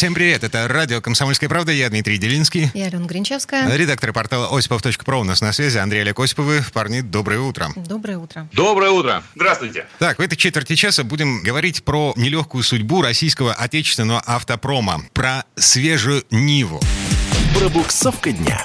Всем привет, это радио «Комсомольская правда», я Дмитрий Делинский. Я Алена Гринчевская. Редактор портала осипов.про у нас на связи Андрей Олег Осиповы. Парни, доброе утро. Доброе утро. Доброе утро. Здравствуйте. Так, в этой четверти часа будем говорить про нелегкую судьбу российского отечественного автопрома, про свежую Ниву. Пробуксовка дня.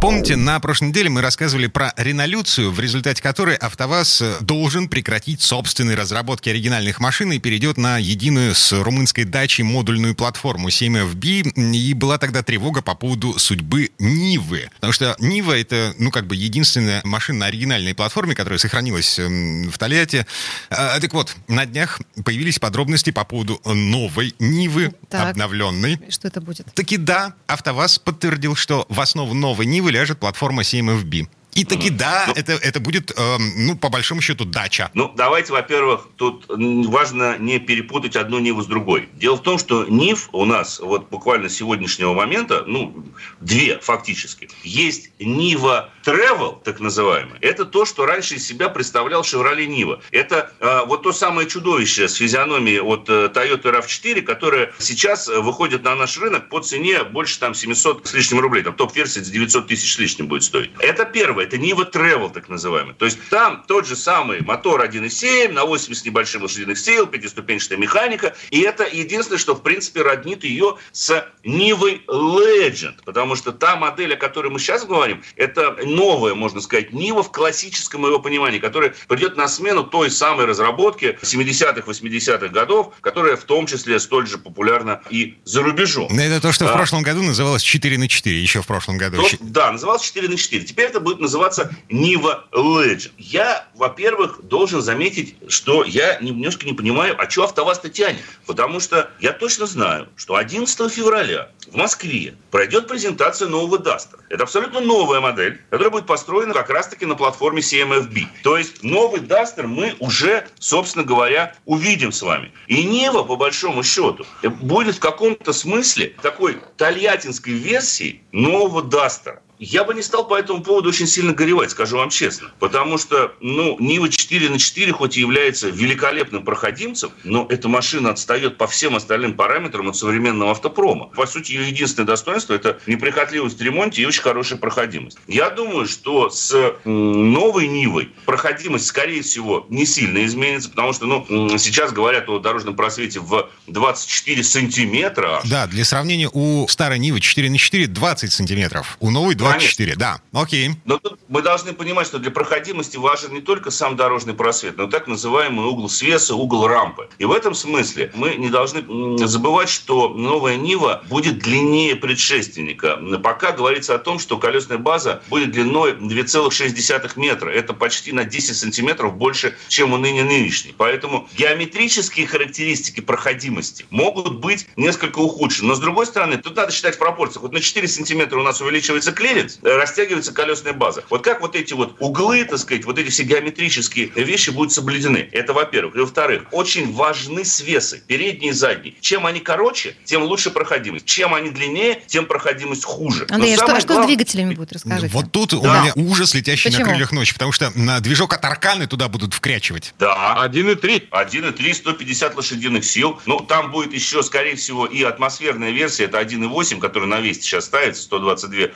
Помните, на прошлой неделе мы рассказывали про ренолюцию, в результате которой АвтоВАЗ должен прекратить собственные разработки оригинальных машин и перейдет на единую с румынской дачей модульную платформу 7FB. И была тогда тревога по поводу судьбы Нивы. Потому что Нива — это, ну, как бы единственная машина на оригинальной платформе, которая сохранилась эм, в Тольятти. А, так вот, на днях появились подробности по поводу новой Нивы, Так. обновленной. Что это будет? Таки да, АвтоВАЗ подтвердил, что в основу новой Нивы ляжет платформа 7FB. И таки да, это, это будет, эм, ну, по большому счету, дача. Ну, давайте, во-первых, тут важно не перепутать одну Ниву с другой. Дело в том, что Нив у нас вот буквально с сегодняшнего момента, ну, две фактически. Есть Нива Travel, так называемый. Это то, что раньше из себя представлял Chevrolet Нива. Это э, вот то самое чудовище с физиономией от э, Toyota RAV4, которое сейчас э, выходит на наш рынок по цене больше там 700 с лишним рублей. Там топ-версия за 900 тысяч с лишним будет стоить. Это первое. Это Нива Travel, так называемый. То есть там тот же самый мотор 1.7 на 80 с небольшим лошадиных сил, пятиступенчатая механика. И это единственное, что в принципе роднит ее с Нивой Legend. Потому что та модель, о которой мы сейчас говорим, это новая, можно сказать, Нива в классическом его понимании, которая придет на смену той самой разработки 70-х, 80-х годов, которая в том числе столь же популярна и за рубежом. Это то, что в А. прошлом году называлось 4 на 4, еще в прошлом году. То- да, назывался 4 на 4. Теперь это будет называться Нива Legend. Я, во-первых, должен заметить, что я немножко не понимаю, а что АвтоВАЗ-то тянет. Потому что я точно знаю, что 11 февраля в Москве пройдет презентация нового Дастера. Это абсолютно новая модель, которая будет построена как раз-таки на платформе CMFB. То есть новый Дастер мы уже, собственно говоря, увидим с вами. И Нива, по большому счету, будет в каком-то смысле такой тольяттинской версии нового Дастера. Я бы не стал по этому поводу очень сильно горевать, скажу вам честно. Потому что, ну, Нива 4 на 4 хоть и является великолепным проходимцем, но эта машина отстает по всем остальным параметрам от современного автопрома. По сути, ее единственное достоинство – это неприхотливость в ремонте и очень хорошая проходимость. Я думаю, что с новой Нивой проходимость, скорее всего, не сильно изменится, потому что, ну, сейчас говорят о дорожном просвете в 24 сантиметра. Да, для сравнения, у старой Нивы 4 на 4 20 сантиметров, у новой 24, да. Окей. Но тут мы должны понимать, что для проходимости важен не только сам дорожный просвет, но и так называемый угол свеса, угол рампы. И в этом смысле мы не должны забывать, что новая Нива будет длиннее предшественника. Пока говорится о том, что колесная база будет длиной 2,6 метра. Это почти на 10 сантиметров больше, чем у ныне нынешней. Поэтому геометрические характеристики проходимости могут быть несколько ухудшены. Но с другой стороны, тут надо считать в пропорциях. Вот на 4 сантиметра у нас увеличивается клиренс, э, растягивается колесная база. Вот как вот эти вот углы, так сказать, вот эти все геометрические вещи будут соблюдены. Это во-первых. И во-вторых, очень важны свесы, передние и задние. Чем они короче, тем лучше проходимость. Чем они длиннее, тем проходимость хуже. Андрей, а что, а что с двигателями будет, расскажите? Вот тут у Да. меня ужас, летящий на Почему? крыльях ночи, потому что на движок от Арканы туда будут вкрячивать. Да. 1,3. 1,3, 150 лошадиных сил. Ну, там будет еще, скорее всего, и атмосферная версия. Это 1,8, которая на Весте сейчас ставится, 122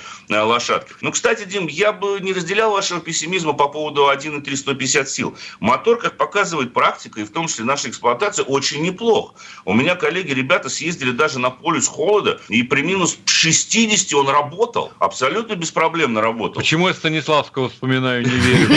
лошадки. Ну, кстати, Дим, я бы не разделял вашего пессимизма по поводу 1,3, 150 сил. Мотор, как показывает практика, и в том числе наша эксплуатация, очень неплох. У меня коллеги, ребята, съездили даже на полюс холода, и при минус 60 он работал. Абсолютно беспроблемно работал. Почему я Станиславского вспоминаю, не верю?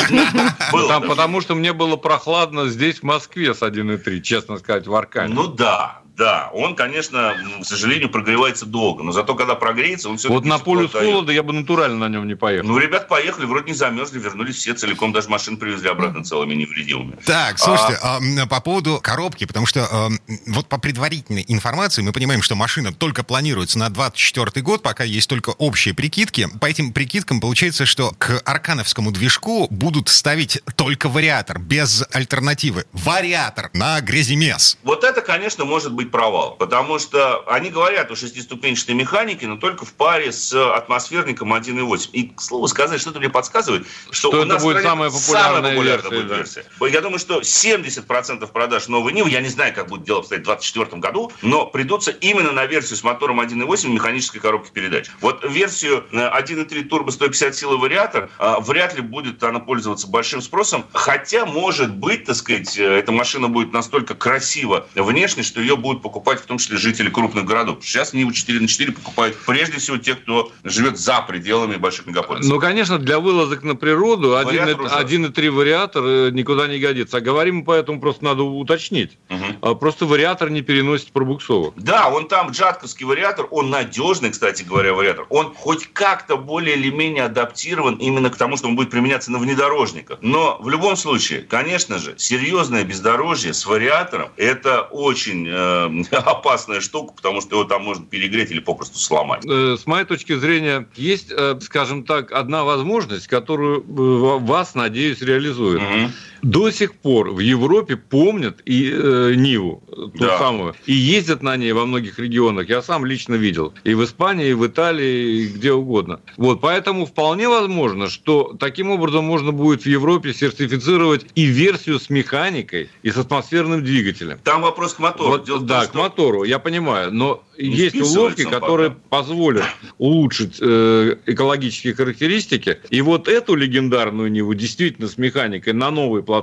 Там, потому что мне было прохладно здесь, в Москве, с 1,3, честно сказать, в Аркане. Ну да, Да, он, конечно, к сожалению, прогревается долго, но зато когда прогреется, он все Вот на полюс холода я бы натурально на нем не поехал. Ну, ребят поехали, вроде не замерзли, вернулись все целиком, даже машин привезли обратно целыми невредимыми. Так, слушайте, а, по поводу коробки, потому что а, вот по предварительной информации мы понимаем, что машина только планируется на 24 год, пока есть только общие прикидки. По этим прикидкам получается, что к аркановскому движку будут ставить только вариатор, без альтернативы. Вариатор на гряземес. Вот это, конечно, может быть провал, потому что они говорят о шестиступенчатой механике, но только в паре с атмосферником 1.8. И, к слову сказать, что-то мне подсказывает, что, Что у нас будет самая популярная самая версия, будет да. версия. Я думаю, что 70% продаж новой Нивы, я не знаю, как будет дело обстоять в 2024 году, но придутся именно на версию с мотором 1.8 механической коробки передач. Вот версию э, 1.3 турбо 150 сил и вариатор а, вряд ли будет она пользоваться большим спросом, хотя, может быть, так сказать, э, эта машина будет настолько красива внешне, что ее будут покупать в том числе жители крупных городов. Сейчас Ниву 4 на 4 покупают прежде всего те, кто живет за пределами больших мегаполисов. Ну, конечно, для вылазок на природу Вариатор уже. 1.3 вариатор э, никуда не годится. А говорим, поэтому просто надо уточнить. А Просто вариатор не переносит пробуксовок. Да, он там джатковский вариатор, он надежный, кстати говоря, вариатор. Он хоть как-то более или менее адаптирован именно к тому, что он будет применяться на внедорожниках. Но в любом случае, конечно же, серьезное бездорожье с вариатором – это очень э, опасная штука, потому что его там можно перегреть или попросту сломать. Э, С моей точки зрения, есть, э, скажем так, одна возможность, которую э, вас, надеюсь, реализует. Мгм. До сих пор в Европе помнят и э, Ниву, ту Да. самую, и ездят на ней во многих регионах. Я сам лично видел. И в Испании, и в Италии, и где угодно. Вот, поэтому вполне возможно, что таким образом можно будет в Европе сертифицировать и версию с механикой, и с атмосферным двигателем. Там вопрос к мотору. Вот, Дело том, да, что- к мотору, я понимаю, но Не есть уловки, которые пока. позволят улучшить э, экологические характеристики. И вот эту легендарную Ниву действительно с механикой на новой платформе,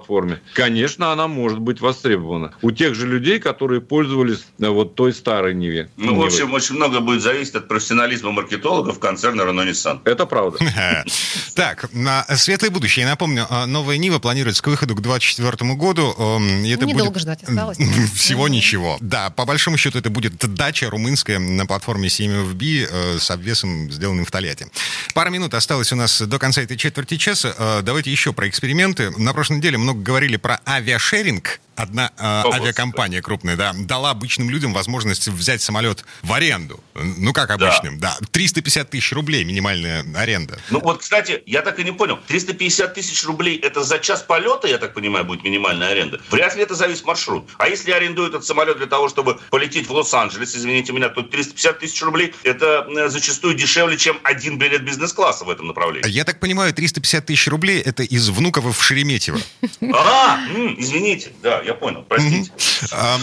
конечно, она может быть востребована у тех же людей, которые пользовались э, вот той старой Ниве. Ну, в общем, очень много будет зависеть от профессионализма маркетологов концерна Renault Nissan. это правда. Так, на светлое будущее. Я напомню, а, новая Нива планируется к выходу к 2024 году. Эм, Это Недолго будет ждать осталось. Всего ничего. Да, по большому счету это будет дача румынская на платформе CMFB э, с обвесом, сделанным в Тольятти. Пара минут осталось у нас до конца этой четверти часа. Э, давайте еще про эксперименты. На прошлой неделе много говорили про авиашеринг. Одна э, авиакомпания крупная, да, дала обычным людям возможность взять самолет в аренду. Ну, как обычным, да. 350 тысяч рублей минимальная аренда. Ну вот, кстати, я так и не понял. 350 тысяч рублей это за час полета, я так понимаю, будет минимальная аренда. Вряд ли это зависит маршрут. А если я арендую этот самолет для того, чтобы полететь в Лос-Анджелес, извините меня, то 350 тысяч рублей это зачастую дешевле, чем один билет бизнес-класса в этом направлении. Я так понимаю, 350 тысяч рублей это из Внуково в Шереметьево. А, извините, да, я понял, простите. А,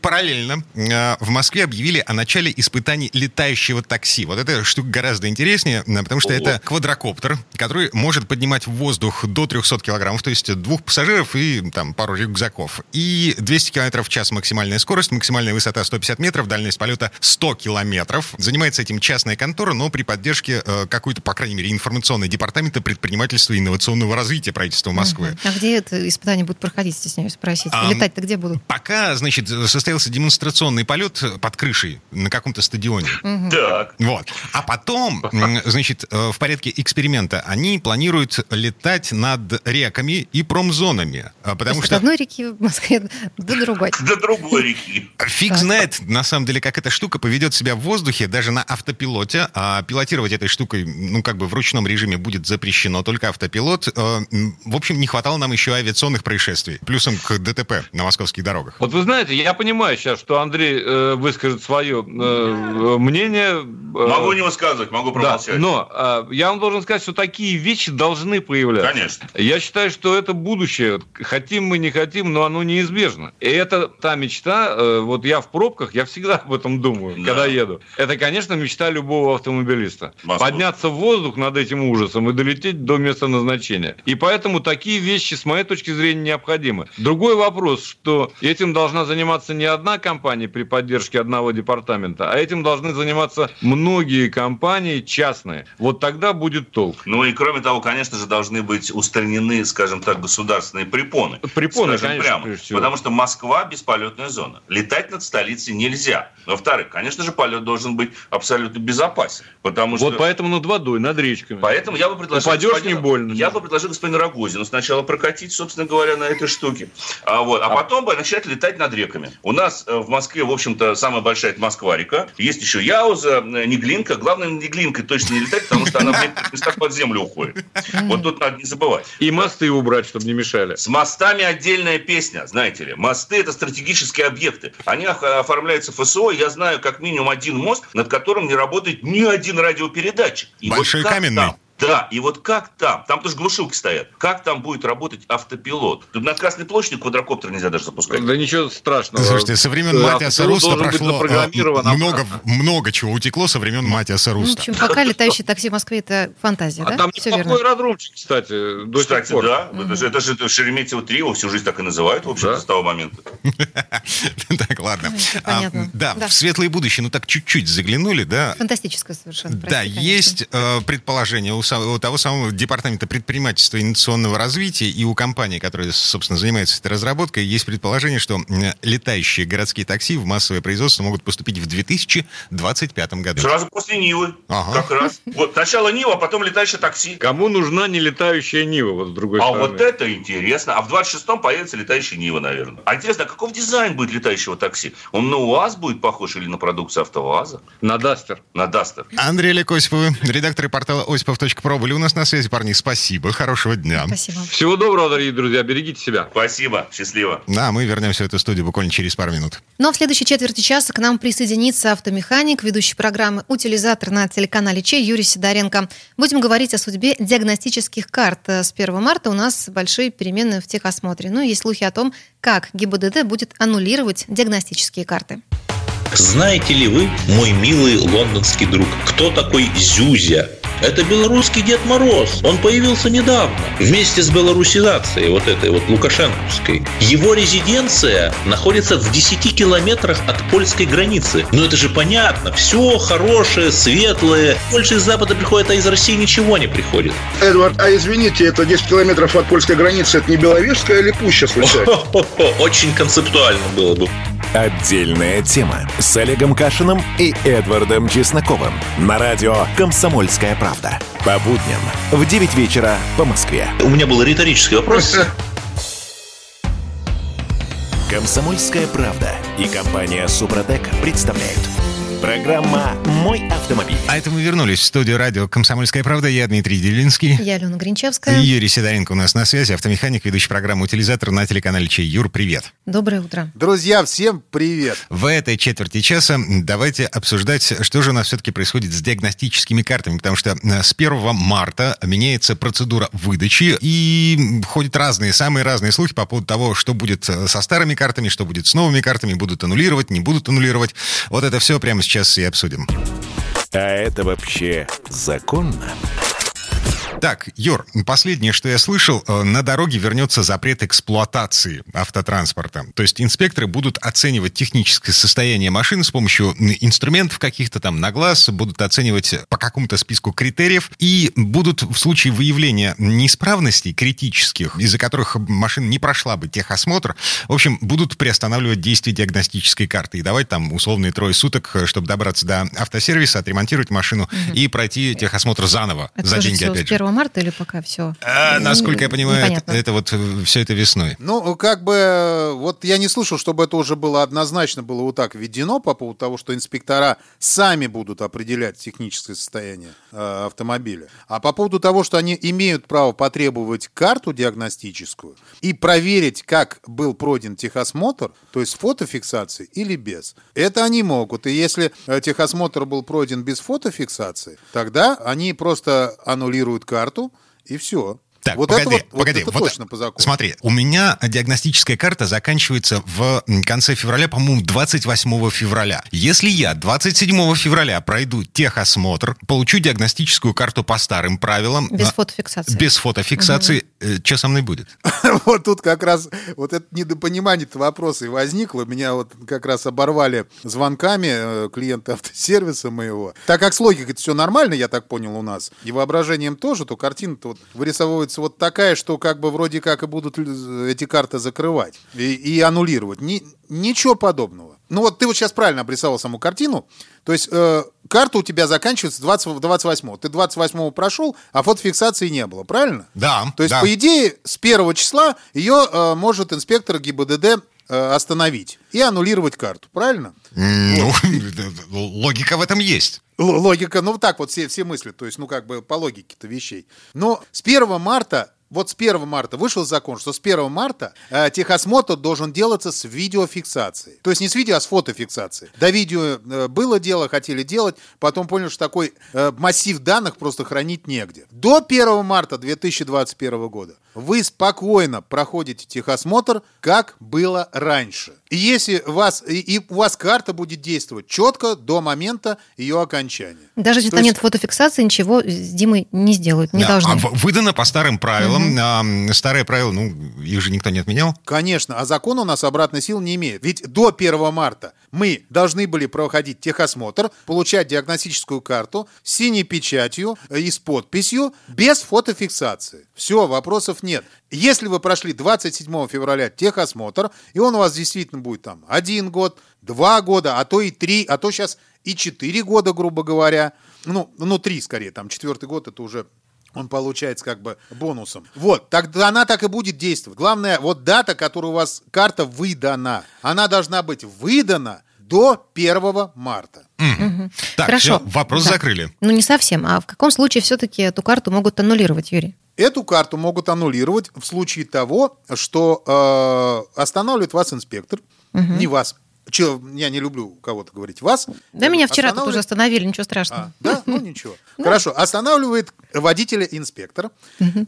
Параллельно а, в Москве объявили о начале испытаний летающего такси. Вот эта штука гораздо интереснее, а, потому что это квадрокоптер, который может поднимать в воздух до 300 килограммов, то есть двух пассажиров и там пару рюкзаков. И 200 километров в час максимальная скорость, максимальная высота 150 метров, дальность полета 100 километров. Занимается этим частная контора, но при поддержке э, какой-то, по крайней мере, информационной департамента предпринимательства и инновационного развития правительства Москвы. Мгм. А где это испытание будет проходить, стесняюсь спросить? Ам, Летать-то где будут? Пока, значит, состоялся демонстрационный полет под крышей на каком-то стадионе. Так. Вот. А потом, значит, э, в порядке эксперимента они планируют летать над реками и промзонами. А, То Потому есть от что одной реки в Москве до другой. До другой реки. фиг знает, на самом деле, как эта штука поведет себя в воздухе, даже на автопилоте. А пилотировать этой штукой, ну, как бы в ручном режиме будет запрещено, только автопилот. Э, В общем, не хватало нам еще авиационных происшествий. Плюсом к ДТП на московских дорогах. Вот вы знаете, я понимаю сейчас, что Андрей э, выскажет свое э, мнение. э, Могу не высказывать, могу Да, промолчать. но э, я вам должен сказать, что такие вещи должны появляться. Конечно. Я считаю, что это будущее. Хотим мы, не хотим, но оно неизбежно. И это та мечта, э, вот я в пробках, я всегда об этом думаю, Да. когда еду. Это, конечно, мечта любого автомобилиста. Москва. Подняться в воздух над этим ужасом и долететь до места назначения. И поэтому такие вещи, с моей точки зрения, необходимы. Другой вопрос, что этим должна заниматься не одна компания при поддержке одного департамента, а этим должны заниматься многие компании частные. Вот тогда будет толк. Ну и кроме того, конечно же, должны быть устранены, скажем так, государственные препоны. Препоны, Скажем конечно, прямо. всего. Потому что Москва бесполетная зона. Летать над столицей нельзя. Во-вторых, конечно же, полет должен быть абсолютно безопасен. Потому что... Вот поэтому над водой, над речками. Поэтому я бы предложил... Упадешь, не больно. Я бы предложил господину Рогозину сначала прокатить, собственно говоря, на этой штуке. А, вот, а потом бы начать летать над реками. У нас э, в Москве, в общем-то, самая большая это Москва-река. Есть еще Яуза, э, Неглинка. Главное, Неглинкой точно не летать, потому что она в некоторых местах под землю уходит. Вот тут надо не забывать. И мосты убрать, чтобы не мешали. С мостами отдельная песня, знаете ли. Мосты – это стратегические объекты. Они ох- оформляются ФСО. Я знаю как минимум один мост, над которым не работает ни один радиопередатчик. И Большой как каменный. там? Да, и вот как там, там тоже глушилки стоят, как там будет работать автопилот? Тут на Красной площади квадрокоптер нельзя даже запускать. Да ничего страшного. Слушайте, со времен Э, Матиаса Руста прошло э, много, много чего утекло со времен Матиаса Ну, в Руста. общем, пока летающее такси в Москве это фантазия, А да? там Все неплохой верно. аэродромчик, кстати, до Кстати, сих пор. да, это же, это же это Шереметьево 3, его всю жизнь так и называют, в общем-то, Да. с того момента. Так, ладно. Ну, А, понятно. Да, Да. в светлое будущее, ну так чуть-чуть заглянули, да. Фантастическое совершенно. Да, есть э, предположение у, у того самого департамента предпринимательства и инновационного развития и у компании, которая, собственно, занимается этой разработкой, есть предположение, что летающие городские такси в массовое производство могут поступить в 2025 году. Сразу после Нивы, Ага. как раз. Вот сначала Нива, а потом летающее такси. Кому нужна нелетающая Нива, вот с другой А стороны? вот это интересно. А в 26-м появится летающая Нива, наверное. А интересно, а каков дизайн будет летающего такси? Он на УАЗ будет похож или на продукцию АвтоВАЗа? На Дастер. На Дастер? Андрей Олег Осиповы, редакторы портала осипов.про были у нас на связи, парни. Спасибо, хорошего дня. Спасибо. Всего доброго, дорогие друзья, берегите себя. Спасибо, счастливо. Да, мы вернемся в эту студию буквально через пару минут. Ну а в следующей четверти часа к нам присоединится автомеханик, ведущий программы «Утилизатор» на телеканале Чей Юрий Сидоренко. Будем говорить о судьбе диагностических карт. С 1 марта у нас большие перемены в техосмотре. Ну и есть слухи о том, как ГИБДД будет аннулировать диагностические карты. Знаете ли вы, мой милый лондонский друг, кто такой Зюзя? Это белорусский Дед Мороз. Он появился недавно. Вместе с белорусизацией, вот этой вот лукашенковской. Его резиденция находится в 10 километрах от польской границы. Ну это же понятно. Все хорошее, светлое. Больше из Запада приходит, а из России ничего не приходит. Эдвард, а извините, это 10 километров от польской границы, это не Беловежская или Пуща случайно? Хо-хо-хо, Очень концептуально было бы. Отдельная тема с Олегом Кашиным и Эдвардом Чесноковым на радио «Комсомольская правда». По будням в 9 вечера по Москве. У меня был риторический вопрос. «Комсомольская правда» и компания «Супротек» представляют. Программа «Мой автомобиль». А это мы вернулись в студию радио «Комсомольская правда». Я Дмитрий Делинский. Я Алена И Гринчевская. Юрий Сидоренко у нас на связи, автомеханик, ведущий программу «Утилизатор» на телеканале Чей. Юр, привет. Доброе утро. Друзья, всем привет! В этой четверти часа давайте обсуждать, что же у нас все-таки происходит с диагностическими картами, потому что э, с 1 марта меняется процедура выдачи, и ходят разные, самые разные слухи по поводу того, что будет э, со старыми картами, что будет с новыми картами, будут аннулировать, не будут аннулировать. Вот это все прямо сейчас и обсудим. А это вообще законно? Так, Юр, последнее, что я слышал, э, на дороге вернется запрет эксплуатации автотранспорта. То есть инспекторы будут оценивать техническое состояние машины с помощью инструментов каких-то там на глаз, будут оценивать по какому-то списку критериев и будут в случае выявления неисправностей критических, из-за которых машина не прошла бы техосмотр, в общем, будут приостанавливать действие диагностической карты и давать там условные трое суток, э, чтобы добраться до автосервиса, отремонтировать машину и пройти техосмотр заново Это за деньги опять же. 1 марта или пока все? А, насколько я понимаю, это, Непонятно. это вот все это весной. Ну, как бы, вот я не слышал, чтобы это уже было однозначно было вот так введено по поводу того, что инспектора сами будут определять техническое состояние э, автомобиля. А по поводу того, что они имеют право потребовать карту диагностическую и проверить, как был пройден техосмотр, то есть с фотофиксацией или без. Это они могут. И если э, техосмотр был пройден без фотофиксации, тогда они просто аннулируют карту и все. Так, вот погоди, это вот, вот погоди. это вот точно по закону. Смотри, у меня диагностическая карта заканчивается в конце февраля, по-моему, 28 февраля. Если я 27 февраля пройду техосмотр, получу диагностическую карту по старым правилам, Без а, фотофиксации. без фотофиксации, э, что со мной будет? Вот тут как раз вот это недопонимание вопроса и возникло. Меня вот как раз оборвали звонками э, клиенты автосервиса моего. Так как с логикой это все нормально, я так понял, у нас, и воображением тоже, то картина-то вот вырисовывается вот такая, что как бы вроде как и будут эти карты закрывать и, и аннулировать. Ни- ничего подобного. Ну вот ты вот сейчас правильно обрисовал саму картину. То есть э, карта у тебя заканчивается 20, 28 Ты 28 прошел, а фотофиксации не было, правильно? Да, То есть, да. по идее, с первого числа ее э, может инспектор ГИБДД остановить и аннулировать карту, правильно? Ну, логика в этом есть. Л- Логика, ну так вот все, все мысли, то есть, ну как бы по логике-то вещей. Но с 1 марта, вот с 1 марта вышел закон, что с 1 марта э, техосмотр должен делаться с видеофиксацией. То есть не с видео, а с фотофиксацией. До видео э, было дело, хотели делать, потом поняли, что такой э, массив данных просто хранить негде. До 1 марта 2021 года вы спокойно проходите техосмотр, как было раньше. И если вас, и, и у вас карта будет действовать четко до момента ее окончания. Даже если То там есть- нет фотофиксации, ничего с Димой не сделают, не Да, должны. а выдано по старым правилам. А, м, Старые правила, ну, их же никто не отменял. Конечно, а закон у нас обратной силы не имеет. Ведь до 1 марта мы должны были проходить техосмотр, получать диагностическую карту с синей печатью э, и с подписью, без фотофиксации. Все, вопросов нет. Если вы прошли 27 февраля техосмотр, и он у вас действительно будет там один год, два года, а то и три, а то сейчас и четыре года, грубо говоря. Ну, ну три скорее, там четвертый год это уже он получается как бы бонусом. Вот, тогда она так и будет действовать. Главное, вот дата, которая у вас карта выдана, она должна быть выдана до 1 марта. Так, Хорошо. всё, вопрос Да. закрыли. Ну, не совсем. А в каком случае все-таки эту карту могут аннулировать, Юрий? Эту карту могут аннулировать в случае того, что э, останавливает вас инспектор, не вас. Че, я не люблю кого-то говорить вас. Да, меня вчера тут Останавливает- уже остановили, ничего А, страшного. да? Ну ничего. Хорошо. Останавливает водителя инспектор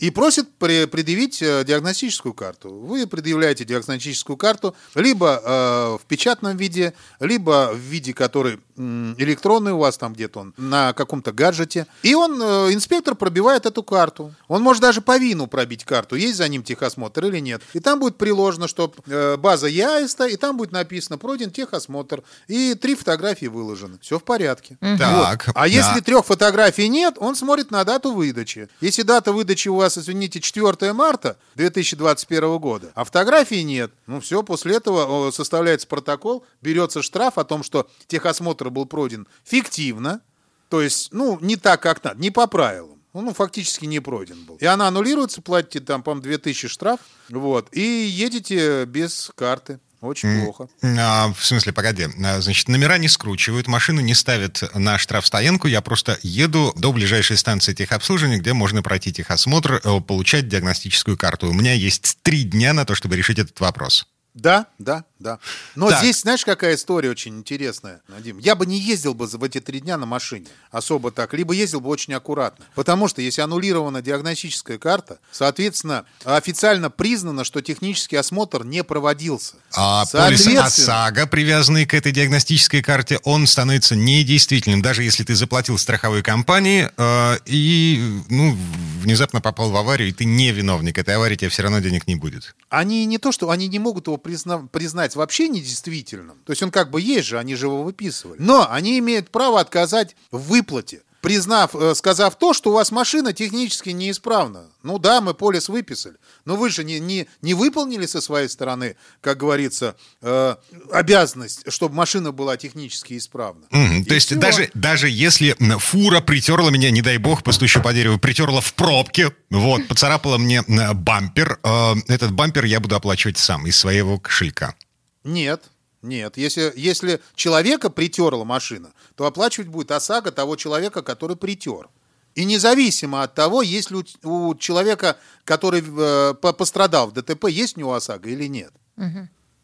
и просит пре- предъявить э, диагностическую карту. Вы предъявляете диагностическую карту либо э, в печатном виде, либо в виде, который электронный у вас там где-то он, на каком-то гаджете. И он, э, инспектор, пробивает эту карту. Он может даже по вину пробить карту, есть за ним техосмотр или нет. И там будет приложено, что база ЯИСТа, и там будет написано «Пройден техосмотр». И три фотографии выложены. Все в порядке. Так, Вот. А да. если трех фотографий нет, он смотрит на дату выдачи. Если дата выдачи у вас, извините, 4 марта 2021 года, а фотографий нет, ну все, после этого составляется протокол, берется штраф о том, что техосмотр был пройден фиктивно, то есть, ну, не так, как надо, не по правилам. Ну, ну, фактически не пройден был. И она аннулируется, платите там, по-моему, 2000 штраф, вот, и едете без карты. Очень плохо. А, в смысле, погоди. А, Значит, номера не скручивают, машину не ставят на штрафстоянку. Я просто еду до ближайшей станции техобслуживания, где можно пройти техосмотр, э, получать диагностическую карту. У меня есть три дня на то, чтобы решить этот вопрос. Да, да, да. Но Так. здесь, знаешь, какая история очень интересная, Надим? Я бы не ездил бы в эти три дня на машине особо так, либо ездил бы очень аккуратно. Потому что если аннулирована диагностическая карта, соответственно, официально признано, что технический осмотр не проводился. А полис ОСАГО, привязанный к этой диагностической карте, он становится недействительным, даже если ты заплатил страховой компании э, и ну, внезапно попал в аварию, и ты не виновник этой аварии, тебе все равно денег не будет. Они не то, что они не могут его призна- признать вообще недействительным. То есть он как бы есть же, они же его выписывали. Но они имеют право отказать в выплате. Признав, э, сказав то, что у вас машина технически неисправна. Ну да, мы полис выписали. Но вы же не, не, не выполнили со своей стороны, как говорится, э, обязанность, чтобы машина была технически исправна. Мгм, И То есть даже, даже если фура притерла меня, не дай бог, постучу по дереву, притерла в пробке, вот, поцарапала мне бампер, э, этот бампер я буду оплачивать сам из своего кошелька. Нет, нет. Если, если человека притерла машина, то оплачивать будет ОСАГО того человека, который притер. И независимо от того, есть ли у, у человека, который э, по- пострадал в ДТП, есть у него ОСАГО или нет.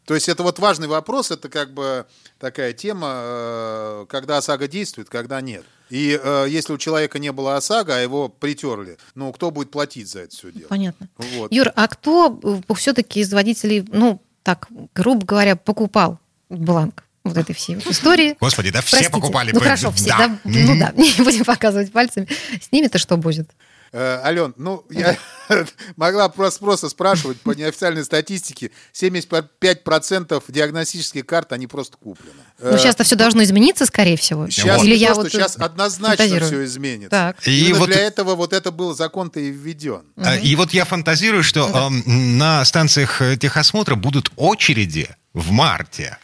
То есть это вот важный вопрос, это как бы такая тема, э, когда ОСАГО действует, когда нет. И э, если у человека не было ОСАГО, а его притерли, ну, кто будет платить за это все дело? Понятно. Вот. Юр, а кто все-таки из водителей, ну, так, грубо говоря, покупал бланк? вот этой всей вот истории. Господи, да все Простите. покупали. Ну хорошо, все, да. да. Ну да, не будем показывать пальцами. С ними-то что будет? Э, Ален, ну, я могла просто, просто спрашивать по неофициальной статистике, 75% диагностических карт, они просто куплены. Ну, сейчас-то все должно измениться, скорее всего. Сейчас, Или я просто, вот сейчас однозначно фантазирую. все изменится. Так. И вот- для этого вот это был закон-то и введен. А, И вот я фантазирую, что эм, на станциях э, техосмотра будут очереди в марте.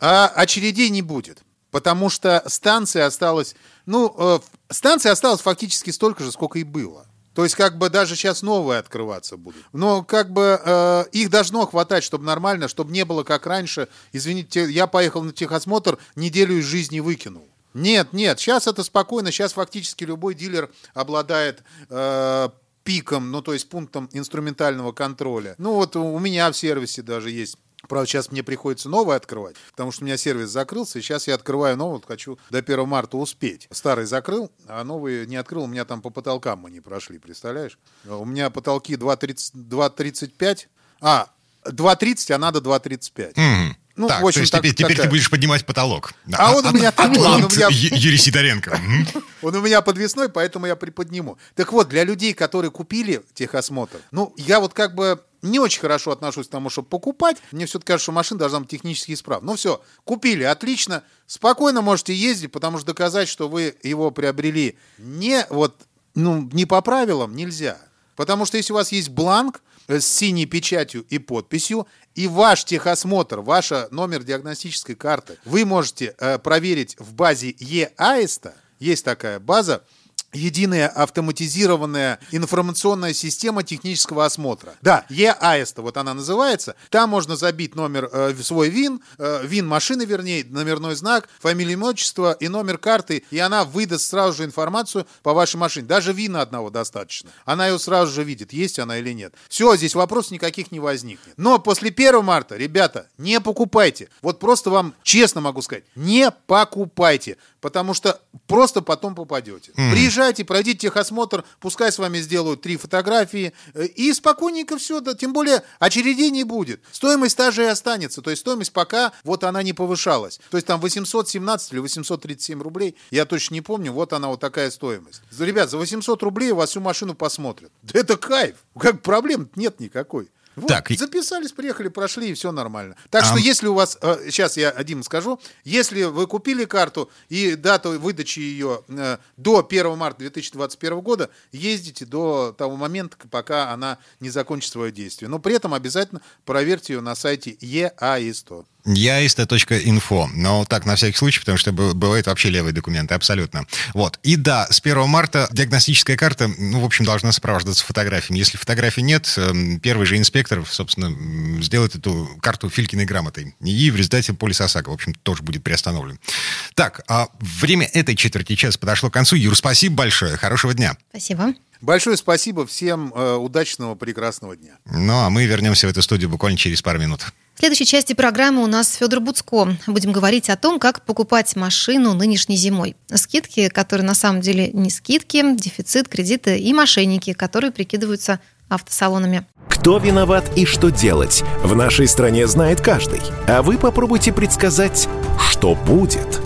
А очередей не будет, потому что станция осталась, ну, э, станция осталась фактически столько же, сколько и было. То есть как бы даже сейчас новые открываться будут. Но как бы э, их должно хватать, чтобы нормально, чтобы не было как раньше. Извините, я поехал на техосмотр, неделю из жизни выкинул. Нет, нет, сейчас это спокойно, сейчас фактически любой дилер обладает э, пиком, ну то есть пунктом инструментального контроля. Ну вот у меня в сервисе даже есть Правда, сейчас мне приходится новое открывать, потому что у меня сервис закрылся, и сейчас я открываю новый, вот хочу до 1 марта успеть. Старый закрыл, а новый не открыл, у меня там по потолкам мы не прошли, представляешь? У меня потолки 2,30 2,35, а, 2,30, а надо 2,35. Мгм. Ну, так, в общем, то есть так- теперь, теперь такая. ты будешь поднимать потолок. А он у меня такой, он у меня- Ю- Юрий Сидоренко. Он у меня подвесной, поэтому я приподниму. Так вот, для людей, которые купили техосмотр, ну, я вот как бы не очень хорошо отношусь к тому, чтобы покупать. Мне все-таки кажется, что машина должна быть технически исправна. Ну все, купили, отлично. Спокойно можете ездить, потому что доказать, что вы его приобрели не вот, ну, не по правилам, нельзя. Потому что если у вас есть бланк э, с синей печатью и подписью, и ваш техосмотр, ваш номер диагностической карты, вы можете э, проверить в базе ЕАИСТа, есть такая база, единая автоматизированная информационная система технического осмотра. Да, ЕАЭСТа, вот она называется. Там можно забить номер, э, свой ВИН, э, ВИН машины, вернее, номерной знак, фамилия, имя, отчество и номер карты, и она выдаст сразу же информацию по вашей машине. Даже ВИНа одного достаточно. Она ее сразу же видит, есть она или нет. Все, здесь вопросов никаких не возникнет. Но после 1 марта, ребята, не покупайте. Вот просто вам честно могу сказать, не покупайте, потому что просто потом попадете. Приезжайте, пройдите техосмотр, пускай с вами сделают три фотографии, э, и спокойненько все, да, тем более очередей не будет. Стоимость та же и останется, то есть стоимость пока вот она не повышалась. То есть там 817 или 837 рублей, я точно не помню, вот она вот такая стоимость. Ребят, за 800 рублей у вас всю машину посмотрят. Да это кайф, как проблем нет никакой. Вот, Так, записались, приехали, прошли, и все нормально. Так что Ам. если у вас, э, сейчас я один скажу, если вы купили карту и дату выдачи ее э, до 1 марта 2021 года, ездите до того момента, пока она не закончит свое действие. Но при этом обязательно проверьте ее на сайте ЕАИСТО. Яиста.инфо. Но так, на всякий случай, потому что бывают вообще левые документы, абсолютно. Вот. И да, с 1 марта диагностическая карта, ну, в общем, должна сопровождаться фотографиями. Если фотографий нет, эм, первый же инспектор, собственно, сделает эту карту Филькиной грамотой. И в результате полис ОСАГО, в общем, тоже будет приостановлен. Так, а время этой четверти часа подошло к концу. Юр, спасибо большое. Хорошего дня. Спасибо. Большое спасибо всем, э, удачного, прекрасного дня. Ну, а мы вернемся в эту студию буквально через пару минут. В следующей части программы у нас Федор Буцко. Будем говорить о том, как покупать машину нынешней зимой. Скидки, которые на самом деле не скидки, дефицит, кредиты и мошенники, которые прикидываются автосалонами. Кто виноват и что делать, в нашей стране знает каждый. А вы попробуйте предсказать, что будет.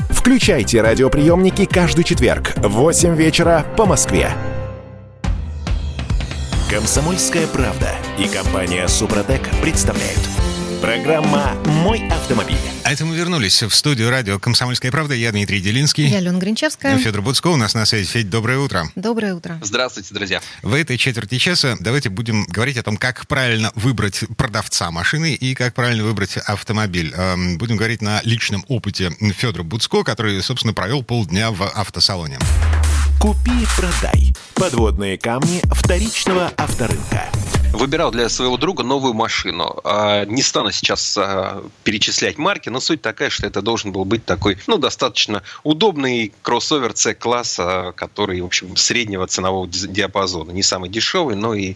Включайте радиоприемники каждый четверг в 8 вечера по Москве. Комсомольская правда и компания Супротек представляют. Программа «Мой автомобиль». А это мы вернулись в студию радио «Комсомольская правда». Я Дмитрий Делинский. Я Алена Гринчевская. Федор Буцко у нас на связи. Федь, доброе утро. Доброе утро. Здравствуйте, друзья. В этой четверти часа давайте будем говорить о том, как правильно выбрать продавца машины и как правильно выбрать автомобиль. Эм, будем говорить на личном опыте Федора Буцко, который, собственно, провел полдня в автосалоне. Купи-продай. Подводные камни вторичного авторынка. Выбирал для своего друга новую машину. А, не стану сейчас а, перечислять марки, но суть такая, что это должен был быть такой, ну, достаточно удобный кроссовер C-класса, который, в общем, среднего ценового диапазона. Не самый дешевый, но и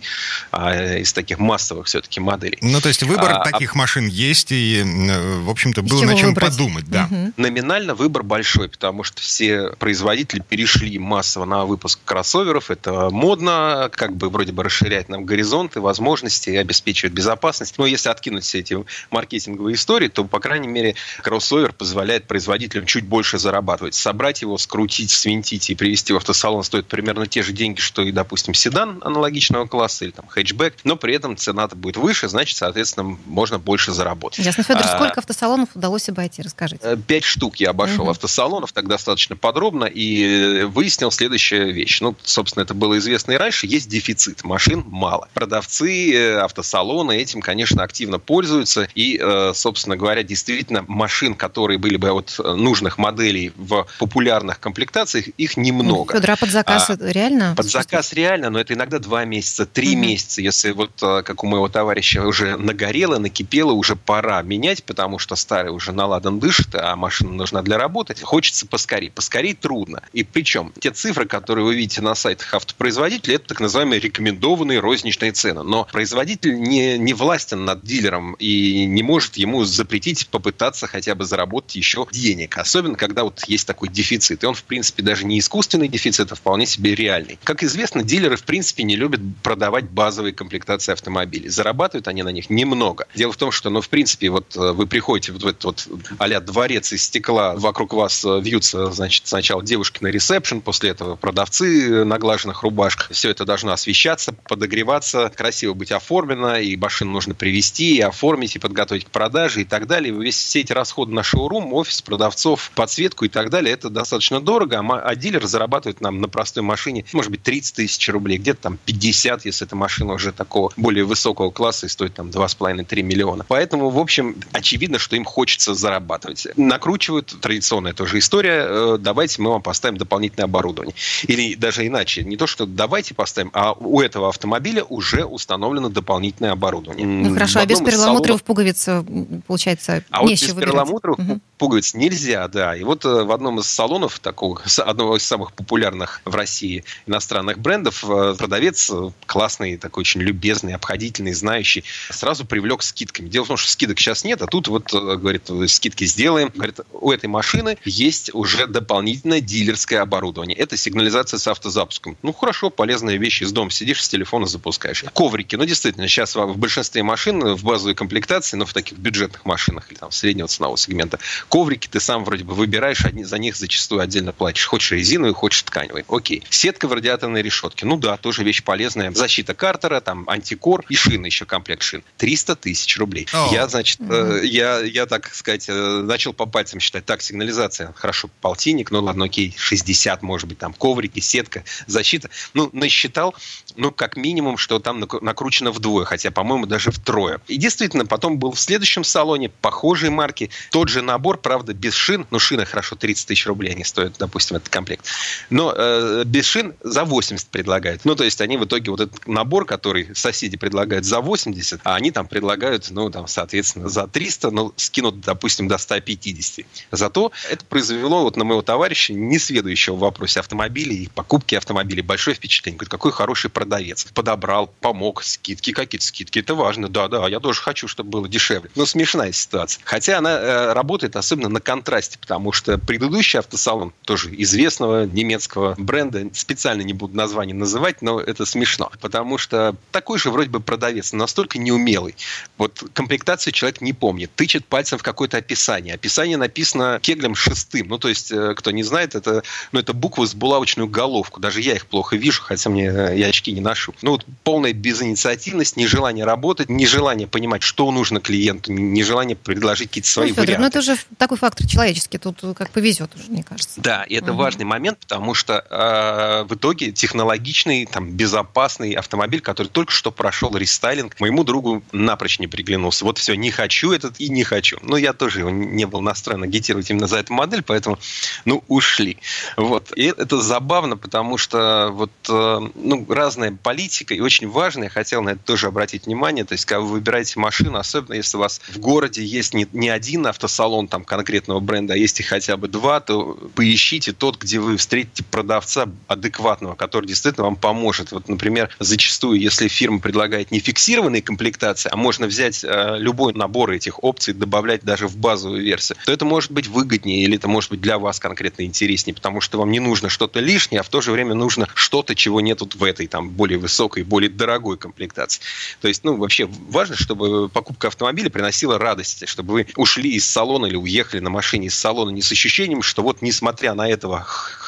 а, из таких массовых все-таки моделей. Ну, то есть выбор а, таких а... машин есть, и, в общем-то, было на чем выбрать? подумать, да. Угу. Номинально выбор большой, потому что все производители перешли массово на выпуск кроссоверов. Это модно, как бы вроде бы расширяет нам горизонты, возможности и обеспечивает безопасность. Но если откинуть все эти маркетинговые истории, то, по крайней мере, кроссовер позволяет производителям чуть больше зарабатывать. Собрать его, скрутить, свинтить и привезти в автосалон стоит примерно те же деньги, что и, допустим, седан аналогичного класса или там хэтчбэк, но при этом цена-то будет выше, значит, соответственно, можно больше заработать. Ясно, Федор, а, сколько автосалонов удалось обойти, расскажите. Э, пять штук я обошел угу. автосалонов, так достаточно подробно, и выяснил следующую вещь. Ну, собственно, это было известно и раньше, есть дефицит, машин мало. Продавцы продавцы, э, автосалоны этим, конечно, активно пользуются. И, э, собственно говоря, действительно, машин, которые были бы от нужных моделей в популярных комплектациях, их немного. Федор, а под заказ а, реально? Под заказ реально, но это иногда два месяца, три угу. месяца. Если вот, э, как у моего товарища, уже нагорело, накипело, уже пора менять, потому что старый уже наладан дышит, а машина нужна для работы, хочется поскорее. Поскорее трудно. И причем те цифры, которые вы видите на сайтах автопроизводителей, это так называемые рекомендованные розничные цены но производитель не, не властен над дилером и не может ему запретить попытаться хотя бы заработать еще денег. Особенно, когда вот есть такой дефицит. И он, в принципе, даже не искусственный дефицит, а вполне себе реальный. Как известно, дилеры, в принципе, не любят продавать базовые комплектации автомобилей. Зарабатывают они на них немного. Дело в том, что, ну, в принципе, вот э, вы приходите в этот вот а дворец из стекла, вокруг вас э, вьются, значит, сначала девушки на ресепшн, после этого продавцы на глаженных рубашках. Все это должно освещаться, подогреваться, красиво красиво быть оформлена, и машину нужно привезти, и оформить, и подготовить к продаже, и так далее. Весь, все эти расходы на шоурум, офис, продавцов, подсветку и так далее, это достаточно дорого, а, а дилер зарабатывает нам на простой машине, может быть, 30 тысяч рублей, где-то там 50, если эта машина уже такого более высокого класса и стоит там 2,5-3 миллиона. Поэтому, в общем, очевидно, что им хочется зарабатывать. Накручивают, традиционная тоже история, э, давайте мы вам поставим дополнительное оборудование. Или даже иначе, не то, что давайте поставим, а у этого автомобиля уже установлено дополнительное оборудование. Ну хорошо, а без перламутровых пуговиц, э, получается, а вот без выбирать. перламутровых угу. пуговиц нельзя, да. И вот э, в одном из салонов такого, одного из самых популярных в России иностранных брендов, э, продавец классный, такой очень любезный, обходительный, знающий, сразу привлек скидками. Дело в том, что скидок сейчас нет, а тут вот, говорит, скидки сделаем. Говорит, у этой машины есть уже дополнительное дилерское оборудование. Это сигнализация с автозапуском. Ну хорошо, полезная вещь. Из дома сидишь, с телефона запускаешь коврики. Ну, действительно, сейчас в большинстве машин в базовой комплектации, ну, в таких бюджетных машинах или там среднего ценового сегмента, коврики ты сам вроде бы выбираешь, одни, за них зачастую отдельно платишь. Хочешь резиновый, хочешь тканевый. Окей. Сетка в радиаторной решетке. Ну да, тоже вещь полезная. Защита картера, там антикор и шины еще комплект шин. 300 тысяч рублей. Oh. Я, значит, mm-hmm. э, я, я, так сказать, э, начал по пальцам считать. Так, сигнализация, хорошо, полтинник, ну ладно, окей, 60, может быть, там коврики, сетка, защита. Ну, насчитал, ну, как минимум, что там накручено вдвое, хотя, по-моему, даже втрое. И действительно, потом был в следующем салоне похожие марки, тот же набор, правда, без шин, ну, шины хорошо 30 тысяч рублей они стоят, допустим, этот комплект, но э, без шин за 80 предлагают. Ну, то есть они в итоге вот этот набор, который соседи предлагают за 80, а они там предлагают, ну, там, соответственно, за 300, ну, скинут, допустим, до 150. Зато это произвело вот на моего товарища, несведущего в вопросе автомобилей и покупки автомобилей, большое впечатление. Говорит, какой хороший продавец. Подобрал, помог замок, скидки, какие-то скидки. Это важно. Да, да, я тоже хочу, чтобы было дешевле. Но смешная ситуация. Хотя она э, работает особенно на контрасте, потому что предыдущий автосалон, тоже известного немецкого бренда, специально не буду название называть, но это смешно. Потому что такой же вроде бы продавец, настолько неумелый. Вот комплектацию человек не помнит. Тычет пальцем в какое-то описание. Описание написано кеглем шестым. Ну, то есть, э, кто не знает, это, ну, это буквы с булавочную головку. Даже я их плохо вижу, хотя мне э, я очки не ношу. Ну, вот полная безинициативность, нежелание работать, нежелание понимать, что нужно клиенту, нежелание предложить какие-то свои ну, Федор, варианты. Ну, это уже такой фактор человеческий. Тут как повезет уже, мне кажется. Да, и это Мгм. важный момент, потому что э, в итоге технологичный, там, безопасный автомобиль, который только что прошел рестайлинг, моему другу напрочь не приглянулся. Вот все, не хочу этот и не хочу. Ну, я тоже его не был настроен агитировать именно за эту модель, поэтому, ну, ушли. Вот. И это забавно, потому что вот, э, ну, разная политика, и очень важно, я хотел на это тоже обратить внимание, то есть, когда вы выбираете машину, особенно если у вас в городе есть не, не один автосалон там конкретного бренда, а есть их хотя бы два, то поищите тот, где вы встретите продавца адекватного, который действительно вам поможет. Вот, например, зачастую, если фирма предлагает не фиксированные комплектации, а можно взять э, любой набор этих опций, добавлять даже в базовую версию, то это может быть выгоднее или это может быть для вас конкретно интереснее, потому что вам не нужно что-то лишнее, а в то же время нужно что-то, чего нет вот в этой там более высокой, более дорогой комплектации. То есть, ну, вообще важно, чтобы покупка автомобиля приносила радость, чтобы вы ушли из салона или уехали на машине из салона не с ощущением, что вот несмотря на этого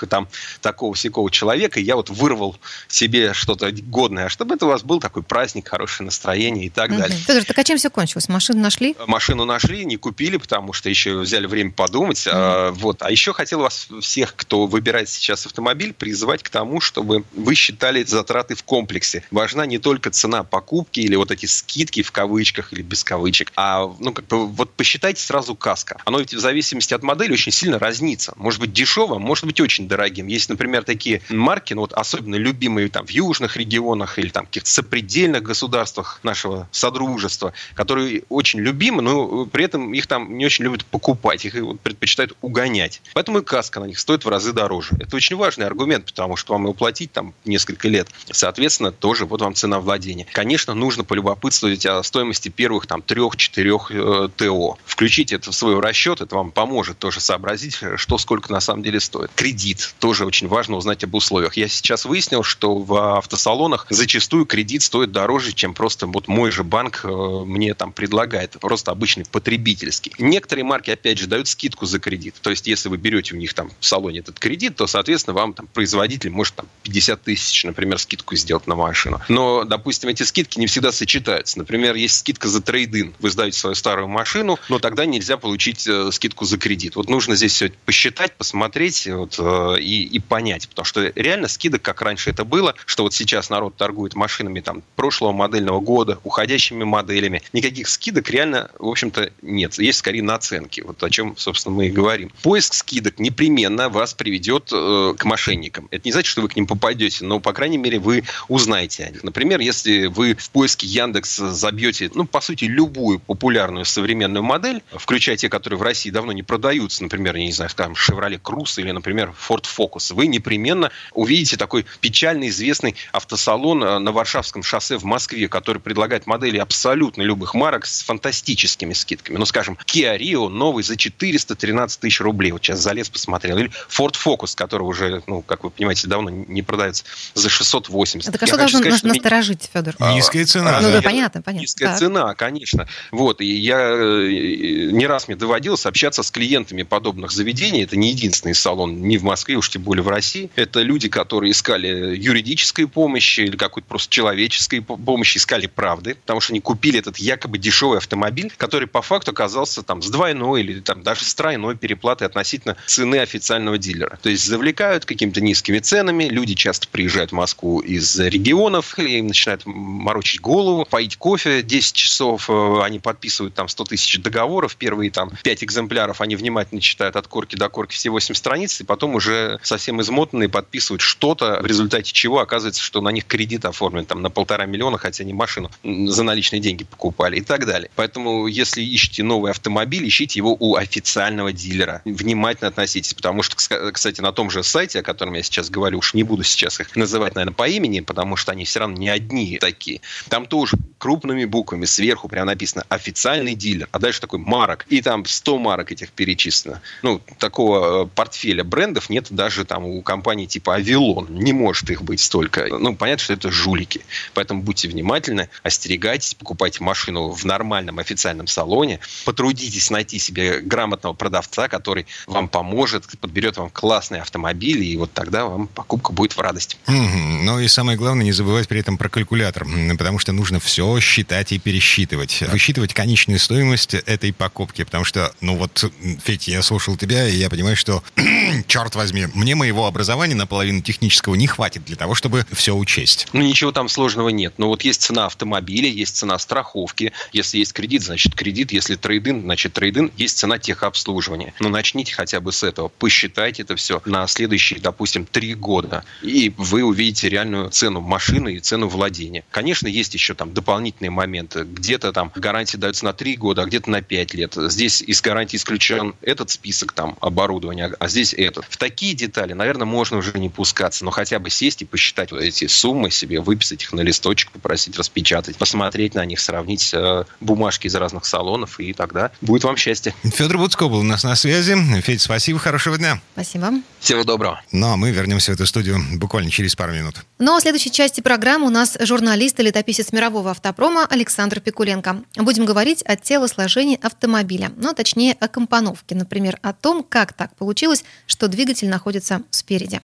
там такого всякого человека, я вот вырвал себе что-то годное, а чтобы это у вас был такой праздник, хорошее настроение и так далее. Федор, так а чем все кончилось? Машину нашли? Машину нашли, не купили, потому что еще взяли время подумать. А, вот. а еще хотел вас всех, кто выбирает сейчас автомобиль, призвать к тому, чтобы вы считали затраты в комплексе. Важна не только цена покупки или вот эти скидки в кавычках или без кавычек, а ну, как бы, вот посчитайте сразу каска. Оно ведь в зависимости от модели очень сильно разнится. Может быть дешевым, может быть очень дорогим. Есть, например, такие марки, ну вот особенно любимые там в южных регионах или там в каких-то сопредельных государствах нашего содружества, которые очень любимы, но при этом их там не очень любят покупать, их предпочитают угонять. Поэтому и каска на них стоит в разы дороже. Это очень важный аргумент, потому что вам его платить там несколько лет. Соответственно, тоже вот вам цена владения. Конечно, нужно полюбопытствовать о стоимости первых там трех-четырех э, ТО. Включить это в свой расчет, это вам поможет тоже сообразить, что сколько на самом деле стоит. Кредит. Тоже очень важно узнать об условиях. Я сейчас выяснил, что в автосалонах зачастую кредит стоит дороже, чем просто вот мой же банк э, мне там предлагает. Просто обычный потребительский. Некоторые марки, опять же, дают скидку за кредит. То есть, если вы берете у них там в салоне этот кредит, то, соответственно, вам там производитель может там 50 тысяч, например, скидку сделать на машину. Но, допустим, эти скидки не всегда сочетаются. Например, есть скидка за трейдин. Вы сдаете свою старую машину, но тогда нельзя получить э, скидку за кредит. Вот нужно здесь все посчитать, посмотреть вот, э, и, и понять. Потому что реально скидок, как раньше это было, что вот сейчас народ торгует машинами там прошлого модельного года, уходящими моделями. Никаких скидок реально, в общем-то, нет. Есть скорее наценки. Вот о чем, собственно, мы и говорим. Поиск скидок непременно вас приведет э, к мошенникам. Это не значит, что вы к ним попадете, но, по крайней мере, вы узнаете о них. Например, если вы в поиске Яндекс забьете, ну, по сути, любую популярную современную модель, включая те, которые в России давно не продаются, например, я не знаю, там, Chevrolet Cruze или, например, Ford Focus, вы непременно увидите такой печально известный автосалон э, на Варшавском шоссе в Москве, который предлагает модели абсолютно любых марок с фантастическими скидками. Ну, скажем, Kia Rio новый за 413 тысяч рублей. Вот сейчас залез, посмотрел. Или Ford Focus, который уже, ну, как вы понимаете, давно не продается за 680. Это Я что должно сказать, нас что насторожить, Федор? Низкая цена. Ну да, понятно, понятно. Низкая Так. цена, конечно. Вот, и я э, не раз мне доводилось общаться с клиентами подобных заведений. Это не единственный салон ни в Москве, уж тем более в России. Это люди, которые искали юридической помощи или какой-то просто человеческой по- помощи, искали правды, потому что они купили этот якобы дешевый автомобиль, который по факту оказался там с двойной или там даже с тройной переплатой относительно цены официального дилера. То есть завлекают какими-то низкими ценами, люди часто приезжают в Москву из регионов, им начинают морочить голову, поить кофе 10 часов, э, они подписывают там 100 тысяч договоров, первые там 5 экземпляров они внимательно читают от корки до корки все 8 страниц, и потом уже совсем измотанные подписывают что-то, в результате чего оказывается, что на них кредит оформлен там на полтора миллиона, хотя они машину за наличные деньги покупали и так далее. Поэтому, если ищете новый автомобиль, ищите его у официального дилера. Внимательно относитесь, потому что, кстати, на том же сайте, о котором я сейчас говорю, уж не буду сейчас их называть, наверное, по имени, потому что они все равно не одни такие. Там тоже крупными буквами сверху прям написано «официальный дилер», а дальше такой марок, и там 100 марок этих перечислено. Ну, такого э, портфеля брендов нет даже там у компании типа «Авилон». Не может их быть столько. Ну, понятно, что это жулики. Поэтому будьте внимательны, остерегайтесь, покупайте машину в нормальном официальном салоне, потрудитесь найти себе грамотного продавца, который вам поможет, подберет вам классный автомобиль, и вот тогда вам покупка будет в радость. Ну и самое главное, не забывать при этом про калькулятор, потому что нужно все считать и пересчитывать. Высчитывать конечную стоимость этой покупки, потому что, ну вот, Федь, я слушал тебя, и я понимаю, что, черт возьми, мне моего образования наполовину технического не хватит для того, чтобы все учесть. Ну ничего там сложного нет. Ну вот есть цена автомобиля, есть цена страховки. Если есть кредит, значит кредит. Если трейдин, значит трейдин. Есть цена техобслуживания. Ну начните хотя бы с этого. Посчитайте это все на следующие, допустим, три года. И вы увидите реальную цену машины и цену владения. Конечно, есть еще там дополнительные моменты. Где-то там гарантии даются на три года, а где-то на пять лет. Здесь из гарантии исключен этот список там оборудования, а здесь этот. В такие детали, наверное, можно уже не пускаться, но хотя бы сесть и посчитать вот эти суммы себе, выписать их на листочек, попросить распечатать, посмотреть на них, сравнить э, бумажки из разных салонов, и тогда будет вам счастье. Федор Буцко был у нас на связи. Федь, спасибо, хорошего дня. Спасибо. Всего доброго. Ну, а мы вернемся в эту студию буквально через пару минут. Ну, а в следующей части программы у нас журналист и летописец мирового автопрома Александр Пикуленко. Будем говорить о телосложении автомобиля, ну, точнее, о компоновке, например, о том, как так получилось, что двигатель находится спереди.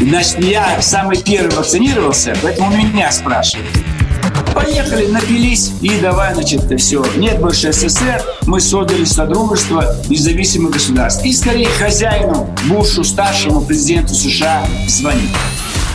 Значит, я самый первый вакцинировался, поэтому меня спрашивают. Поехали, напились и давай, значит, все. Нет больше СССР, мы создали Содружество независимых государств. И скорее хозяину Бушу, старшему президенту США, звонить.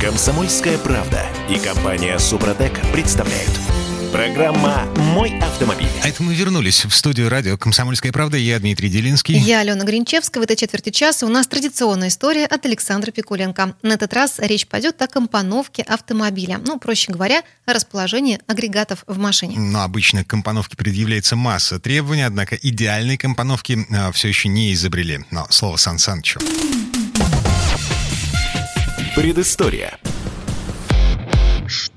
Комсомольская правда и компания Супротек представляют. Программа «Мой автомобиль». А это мы вернулись в студию радио «Комсомольская правда». Я Дмитрий Делинский. Я Алена Гринчевская. В этой четверти часа у нас традиционная история от Александра Пикуленко. На этот раз речь пойдет о компоновке автомобиля. Ну, проще говоря, о расположении агрегатов в машине. Но обычно к компоновке предъявляется масса требований, однако идеальной компоновки э, все еще не изобрели. Но слово Сан Санычу. Предыстория.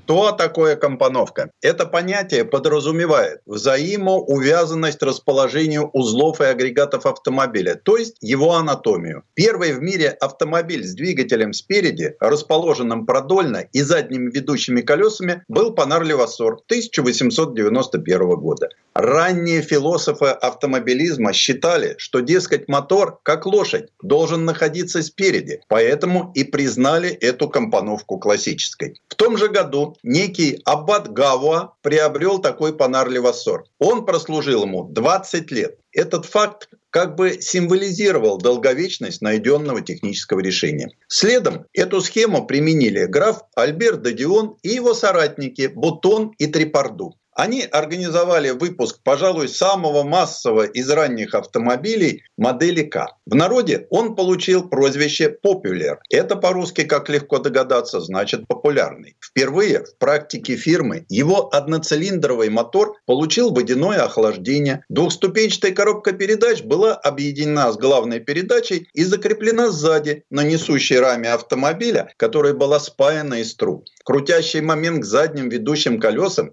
Что такое компоновка? Это понятие подразумевает взаимоувязанность расположению узлов и агрегатов автомобиля, то есть его анатомию. Первый в мире автомобиль с двигателем спереди, расположенным продольно и задними ведущими колесами, был Панар Левасор 1891 года. Ранние философы автомобилизма считали, что, дескать, мотор, как лошадь, должен находиться спереди, поэтому и признали эту компоновку классической. В том же году некий Аббат Гавуа приобрел такой Панар Левассор. Он прослужил ему 20 лет. Этот факт как бы символизировал долговечность найденного технического решения. Следом эту схему применили граф Альберт Дадион и его соратники Бутон и Трипарду. Они организовали выпуск, пожалуй, самого массового из ранних автомобилей модели К. В народе он получил прозвище Popular. Это по-русски, как легко догадаться, значит популярный. Впервые в практике фирмы его одноцилиндровый мотор получил водяное охлаждение. Двухступенчатая коробка передач была объединена с главной передачей и закреплена сзади на несущей раме автомобиля, которая была спаяна из труб. Крутящий момент к задним ведущим колесам,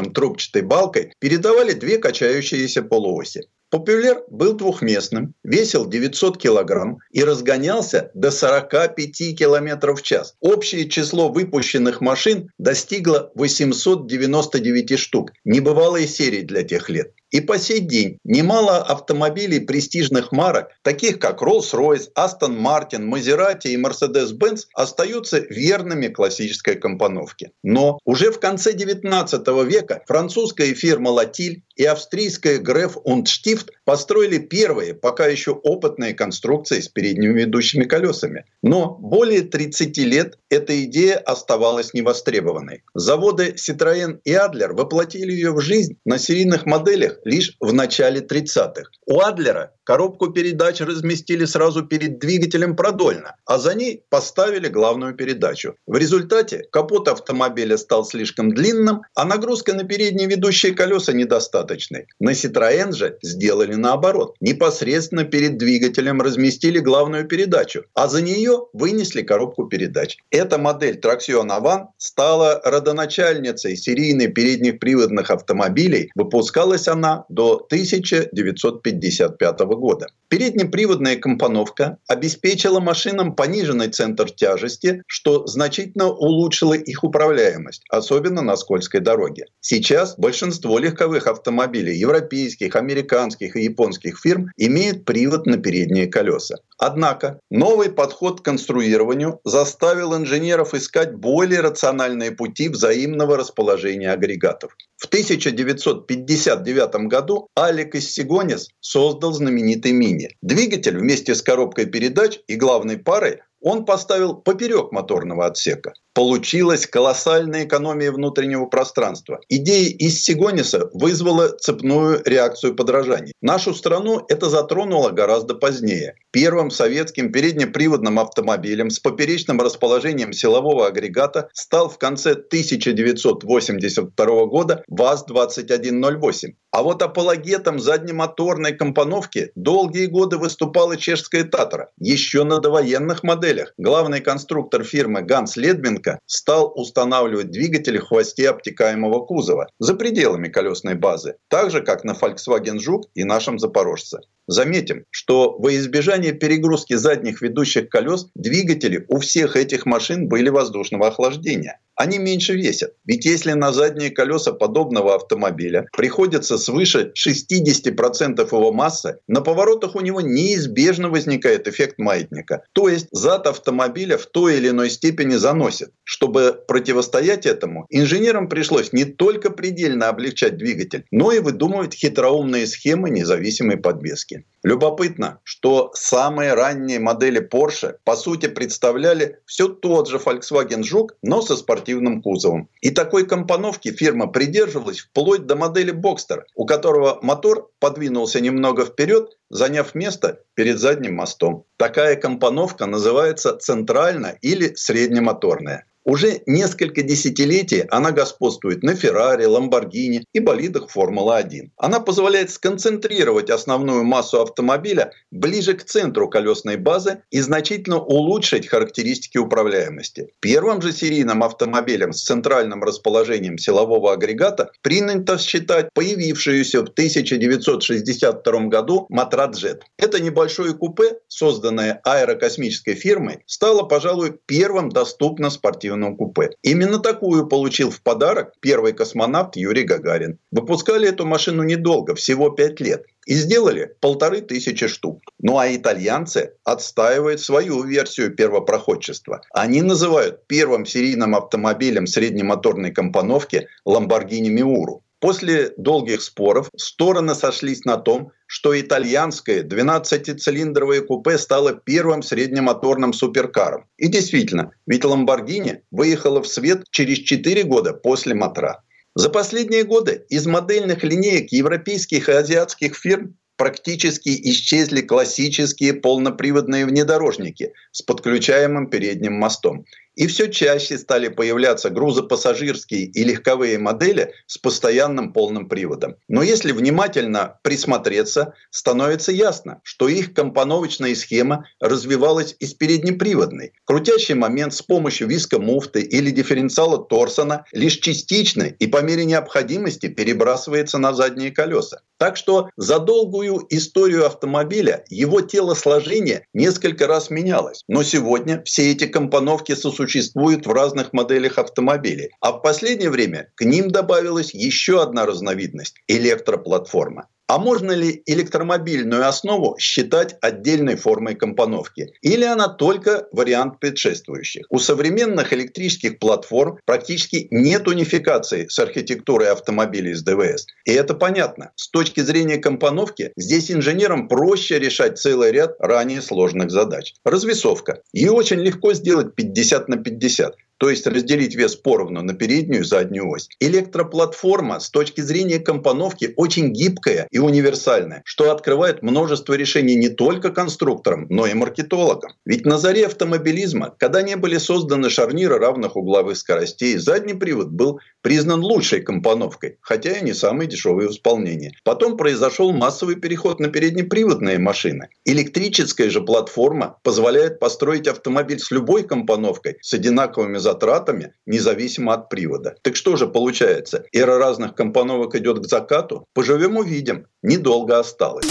соединенным трубчатой балкой, передавали две качающиеся полуоси. Популяр был двухместным, весил 900 килограмм и разгонялся до 45 километров в час. Общее число выпущенных машин достигло 899 штук. Небывалые серии для тех лет. И по сей день немало автомобилей престижных марок, таких как Rolls-Royce, Aston Martin, Maserati и Mercedes-Benz, остаются верными классической компоновке. Но уже в конце 19 века французская фирма Латиль и австрийская Греф und Stift построили первые, пока еще опытные конструкции с передними ведущими колесами. Но более 30 лет эта идея оставалась невостребованной. Заводы Citroën и Adler воплотили ее в жизнь на серийных моделях лишь в начале 30-х. У Адлера коробку передач разместили сразу перед двигателем продольно, а за ней поставили главную передачу. В результате капот автомобиля стал слишком длинным, а нагрузка на передние ведущие колеса недостаточной. На Citroën же сделали наоборот. Непосредственно перед двигателем разместили главную передачу, а за нее вынесли коробку передач. Эта модель Traction Avant стала родоначальницей серийной передних приводных автомобилей. Выпускалась она до 1955 года года. Переднеприводная компоновка обеспечила машинам пониженный центр тяжести, что значительно улучшило их управляемость, особенно на скользкой дороге. Сейчас большинство легковых автомобилей европейских, американских и японских фирм имеют привод на передние колеса. Однако новый подход к конструированию заставил инженеров искать более рациональные пути взаимного расположения агрегатов. В 1959 году Алек Иссигонис создал знаменитый Мини. Двигатель вместе с коробкой передач и главной парой он поставил поперек моторного отсека. Получилась колоссальная экономия внутреннего пространства. Идея из Сигониса вызвала цепную реакцию подражаний. Нашу страну это затронуло гораздо позднее. Первым советским переднеприводным автомобилем с поперечным расположением силового агрегата стал в конце 1982 года ВАЗ-2108. А вот апологетом заднемоторной компоновки долгие годы выступала чешская «Татра». Еще на довоенных моделях главный конструктор фирмы Ганс Ледбенко стал устанавливать двигатели в хвосте обтекаемого кузова за пределами колесной базы, так же, как на Volkswagen Жук и нашем Запорожце. Заметим, что во избежание перегрузки задних ведущих колес двигатели у всех этих машин были воздушного охлаждения они меньше весят. Ведь если на задние колеса подобного автомобиля приходится свыше 60% его массы, на поворотах у него неизбежно возникает эффект маятника. То есть зад автомобиля в той или иной степени заносит. Чтобы противостоять этому, инженерам пришлось не только предельно облегчать двигатель, но и выдумывать хитроумные схемы независимой подвески. Любопытно, что самые ранние модели Porsche по сути представляли все тот же Volkswagen Жук, но со спортивным кузовом. И такой компоновки фирма придерживалась вплоть до модели Boxster, у которого мотор подвинулся немного вперед, заняв место перед задним мостом. Такая компоновка называется центрально или среднемоторная. Уже несколько десятилетий она господствует на Феррари, Ламборгини и болидах Формулы-1. Она позволяет сконцентрировать основную массу автомобиля ближе к центру колесной базы и значительно улучшить характеристики управляемости. Первым же серийным автомобилем с центральным расположением силового агрегата принято считать появившуюся в 1962 году Матраджет. Это небольшое купе, созданное аэрокосмической фирмой, стало, пожалуй, первым доступно спортивным спортивном купе. Именно такую получил в подарок первый космонавт Юрий Гагарин. Выпускали эту машину недолго, всего пять лет. И сделали полторы тысячи штук. Ну а итальянцы отстаивают свою версию первопроходчества. Они называют первым серийным автомобилем среднемоторной компоновки Lamborghini Miuro. После долгих споров стороны сошлись на том, что итальянское 12-цилиндровое купе стало первым среднемоторным суперкаром. И действительно, ведь Ламборгини выехала в свет через 4 года после Матра. За последние годы из модельных линеек европейских и азиатских фирм практически исчезли классические полноприводные внедорожники с подключаемым передним мостом. И все чаще стали появляться грузопассажирские и легковые модели с постоянным полным приводом. Но если внимательно присмотреться, становится ясно, что их компоновочная схема развивалась из переднеприводной. Крутящий момент с помощью виска муфты или дифференциала Торсона лишь частично и по мере необходимости перебрасывается на задние колеса. Так что за долгую историю автомобиля его телосложение несколько раз менялось. Но сегодня все эти компоновки сосуществуют существуют в разных моделях автомобилей. А в последнее время к ним добавилась еще одна разновидность – электроплатформа. А можно ли электромобильную основу считать отдельной формой компоновки? Или она только вариант предшествующих? У современных электрических платформ практически нет унификации с архитектурой автомобилей с ДВС. И это понятно. С точки зрения компоновки, здесь инженерам проще решать целый ряд ранее сложных задач. Развесовка. Ее очень легко сделать 50 на 50 то есть разделить вес поровну на переднюю и заднюю ось. Электроплатформа с точки зрения компоновки очень гибкая и универсальная, что открывает множество решений не только конструкторам, но и маркетологам. Ведь на заре автомобилизма, когда не были созданы шарниры равных угловых скоростей, задний привод был признан лучшей компоновкой, хотя и не самой дешевой в исполнении. Потом произошел массовый переход на переднеприводные машины. Электрическая же платформа позволяет построить автомобиль с любой компоновкой, с одинаковыми затратами, независимо от привода. Так что же получается? Эра разных компоновок идет к закату? Поживем увидим. Недолго осталось.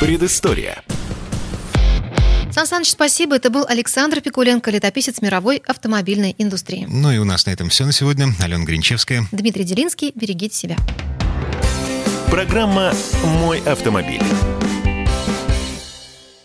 Предыстория. Сан Саныч, спасибо. Это был Александр Пикуленко, летописец мировой автомобильной индустрии. Ну и у нас на этом все на сегодня. Алена Гринчевская. Дмитрий Делинский. Берегите себя. Программа «Мой автомобиль».